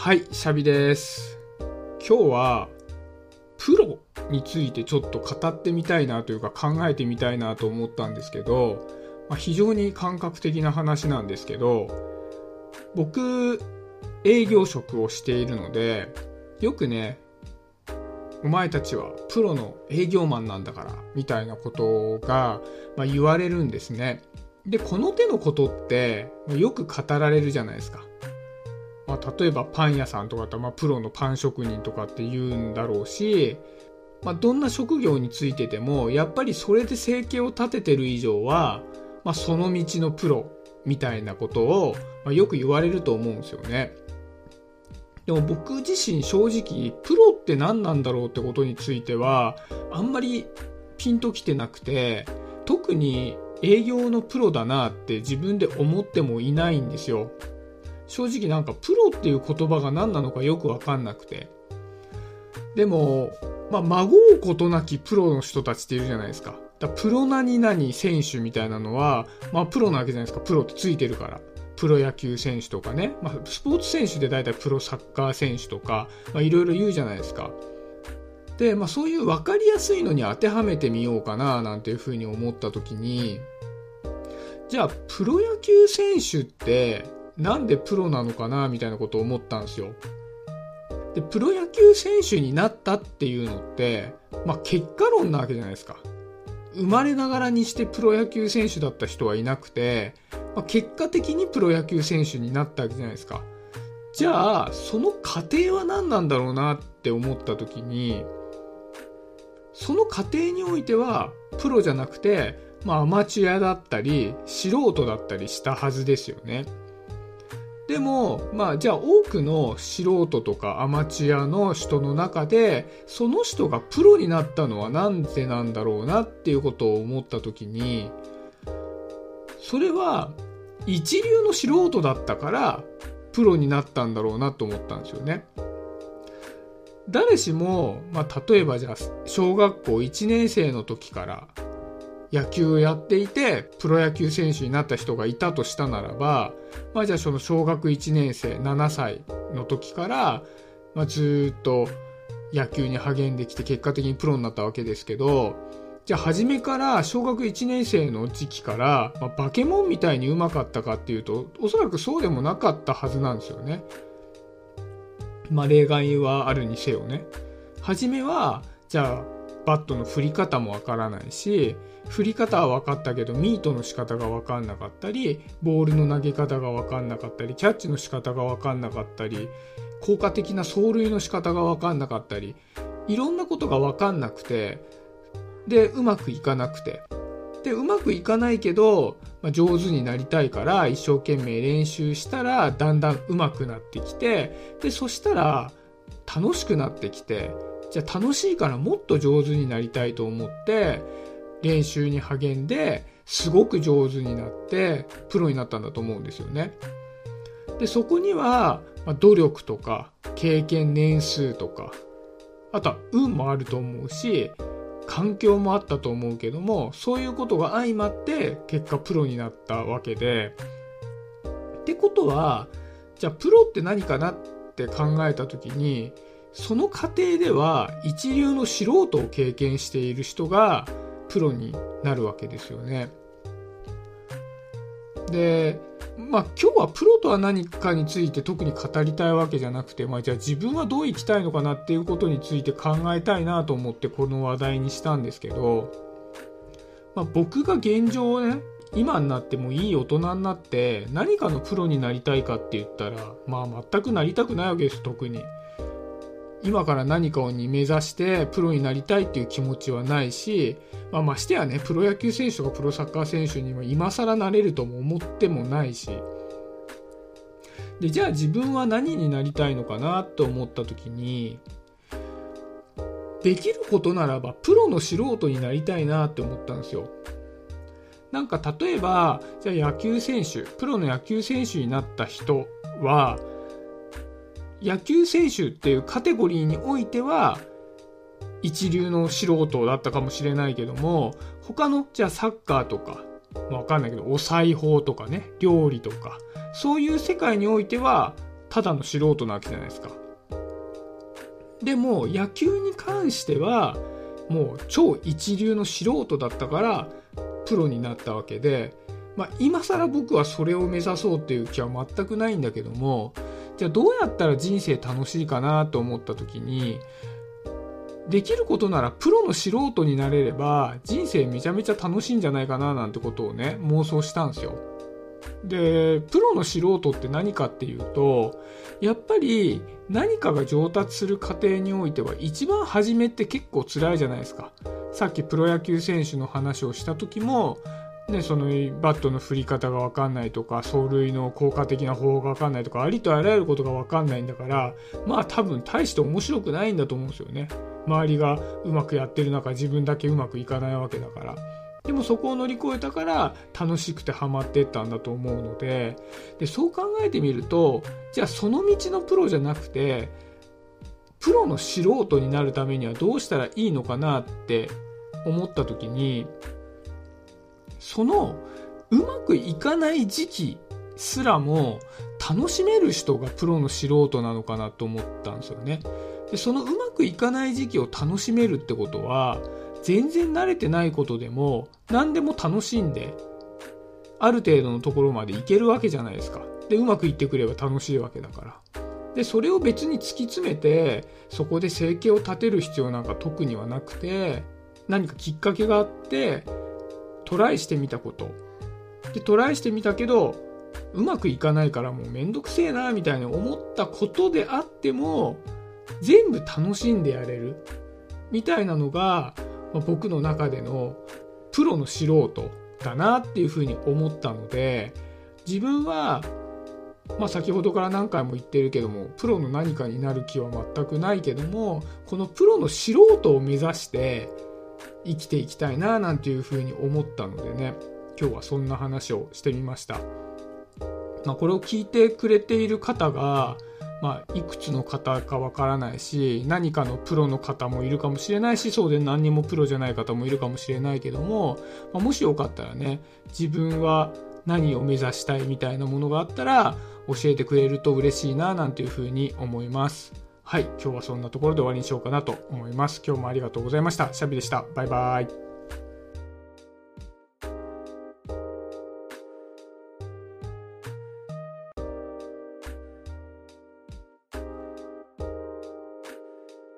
はい、シャビです。今日は、プロについてちょっと語ってみたいなというか考えてみたいなと思ったんですけど、まあ、非常に感覚的な話なんですけど、僕、営業職をしているので、よくね、お前たちはプロの営業マンなんだから、みたいなことが、まあ、言われるんですね。で、この手のことって、よく語られるじゃないですか。まあ、例えばパン屋さんとかだったら、まあ、プロのパン職人とかって言うんだろうし、まあ、どんな職業についてても、やっぱりそれで生計を立ててる以上は、まあ、その道のプロみたいなことを、まあ、よく言われると思うんですよね。でも僕自身正直、プロって何なんだろうってことについては、あんまりピンときてなくて、特に営業のプロだなって自分で思ってもいないんですよ。正直なんかプロっていう言葉が何なのかよくわかんなくて。でも、まあ、孫うことなきプロの人たちっているじゃないですか。だかプロ何々選手みたいなのは、まあ、プロなわけじゃないですか。プロってついてるから。プロ野球選手とかね。まあ、スポーツ選手で大体プロサッカー選手とか、まあ、いろいろ言うじゃないですか。で、まあ、そういう分かりやすいのに当てはめてみようかな、なんていうふうに思ったときに、じゃあ、プロ野球選手って、なんでプロなのかなみたいなことを思ったんですよ。で、プロ野球選手になったっていうのって、まあ、結果論なわけじゃないですか。生まれながらにしてプロ野球選手だった人はいなくて、まあ、結果的にプロ野球選手になったわけじゃないですか。じゃあ、その過程は何なんだろうなって思った時に、その過程においては、プロじゃなくて、まあ、アマチュアだったり、素人だったりしたはずですよね。でも、まあ、じゃあ多くの素人とかアマチュアの人の中で、その人がプロになったのはなんでなんだろうなっていうことを思ったときに、それは一流の素人だったから、プロになったんだろうなと思ったんですよね。誰しも、まあ、例えばじゃあ、小学校1年生の時から野球をやっていて、プロ野球選手になった人がいたとしたならば、まあじゃあその小学1年生、7歳の時から、まあずっと野球に励んできて結果的にプロになったわけですけど、じゃあ初めから小学1年生の時期から、まあ、バケモンみたいに上手かったかっていうと、おそらくそうでもなかったはずなんですよね。まあ例外はあるにせよね。初めは、じゃあバットの振り方もわからないし、振り方は分かったけどミートの仕方が分かんなかったりボールの投げ方が分かんなかったりキャッチの仕方が分かんなかったり効果的な走塁の仕方が分かんなかったりいろんなことが分かんなくてでうまくいかなくて。でうまくいかないけど、まあ、上手になりたいから一生懸命練習したらだんだん上手くなってきてでそしたら楽しくなってきてじゃあ楽しいからもっと上手になりたいと思って練習に励んですごく上手になってプロになったんだと思うんですよね。でそこには、努力とか経験年数とかあとは運もあると思うし環境もあったと思うけどもそういうことが相まって結果プロになったわけでってことはじゃあプロって何かなって考えた時にその過程では一流の素人を経験している人がプロになるわけですよね。で、まあ今日はプロとは何かについて特に語りたいわけじゃなくて、まあじゃあ自分はどう生きたいのかなっていうことについて考えたいなと思ってこの話題にしたんですけど、まあ僕が現状ね、今になってもいい大人になって何かのプロになりたいかって言ったら、まあ全くなりたくないわけです、特に。今から何かに目指してプロになりたいっていう気持ちはないし、まあ、ましてやね、プロ野球選手とかプロサッカー選手には今更なれるとも思ってもないし。で、じゃあ自分は何になりたいのかなと思った時に、できることならばプロの素人になりたいなって思ったんですよ。なんか例えば、じゃあ野球選手、プロの野球選手になった人は、野球選手っていうカテゴリーにおいては一流の素人だったかもしれないけども他のじゃあサッカーとか、まあ、わかんないけどお裁縫とかね料理とかそういう世界においてはただの素人なわけじゃないですか。でも野球に関してはもう超一流の素人だったからプロになったわけで、まあ、今更僕はそれを目指そうっていう気は全くないんだけどもじゃあどうやったら人生楽しいかなと思った時にできることならプロの素人になれれば人生めちゃめちゃ楽しいんじゃないかななんてことをね妄想したんですよ。で、プロの素人って何かっていうと、やっぱり何かが上達する過程においては一番初めって結構辛いじゃないですか。さっきプロ野球選手の話をした時も、ね、そのバットの振り方がわかんないとか、走塁の効果的な方法がわかんないとか、ありとあらゆることがわかんないんだから、まあ多分大して面白くないんだと思うんですよね。周りがうまくやってる中、自分だけうまくいかないわけだから。でもそこを乗り越えたから楽しくてハマってったんだと思うのででそう考えてみるとじゃあその道のプロじゃなくてプロの素人になるためにはどうしたらいいのかなって思った時にそのうまくいかない時期すらも楽しめる人がプロの素人なのかなと思ったんですよね。でそのうまくいかない時期を楽しめるってことは全然慣れてないことでも何でも楽しんである程度のところまでいけるわけじゃないですか。で、うまくいってくれば楽しいわけだから。で、それを別に突き詰めて、そこで生計を立てる必要なんか特にはなくて、何かきっかけがあって、トライしてみたこと。で、トライしてみたけど、うまくいかないからもうめんどくせえな、みたいに思ったことであっても、全部楽しんでやれる。みたいなのが、まあ、僕の中でのプロの素人だなっていうふうに思ったので自分は、まあ、先ほどから何回も言ってるけどもプロの何かになる気は全くないけどもこのプロの素人を目指して生きていきたいななんていうふうに思ったのでね今日はそんな話をしてみました。まあ、これを聞いてくれている方がまあ、いくつの方かわからないし何かのプロの方もいるかもしれないしそうで何にもプロじゃない方もいるかもしれないけども、まあ、もしよかったらね自分は何を目指したいみたいなものがあったら教えてくれると嬉しいななんていうふうに思います。はい、今日はそんなところで終わりにしようかなと思います。今日もありがとうございました。シャビでした。バイバイ。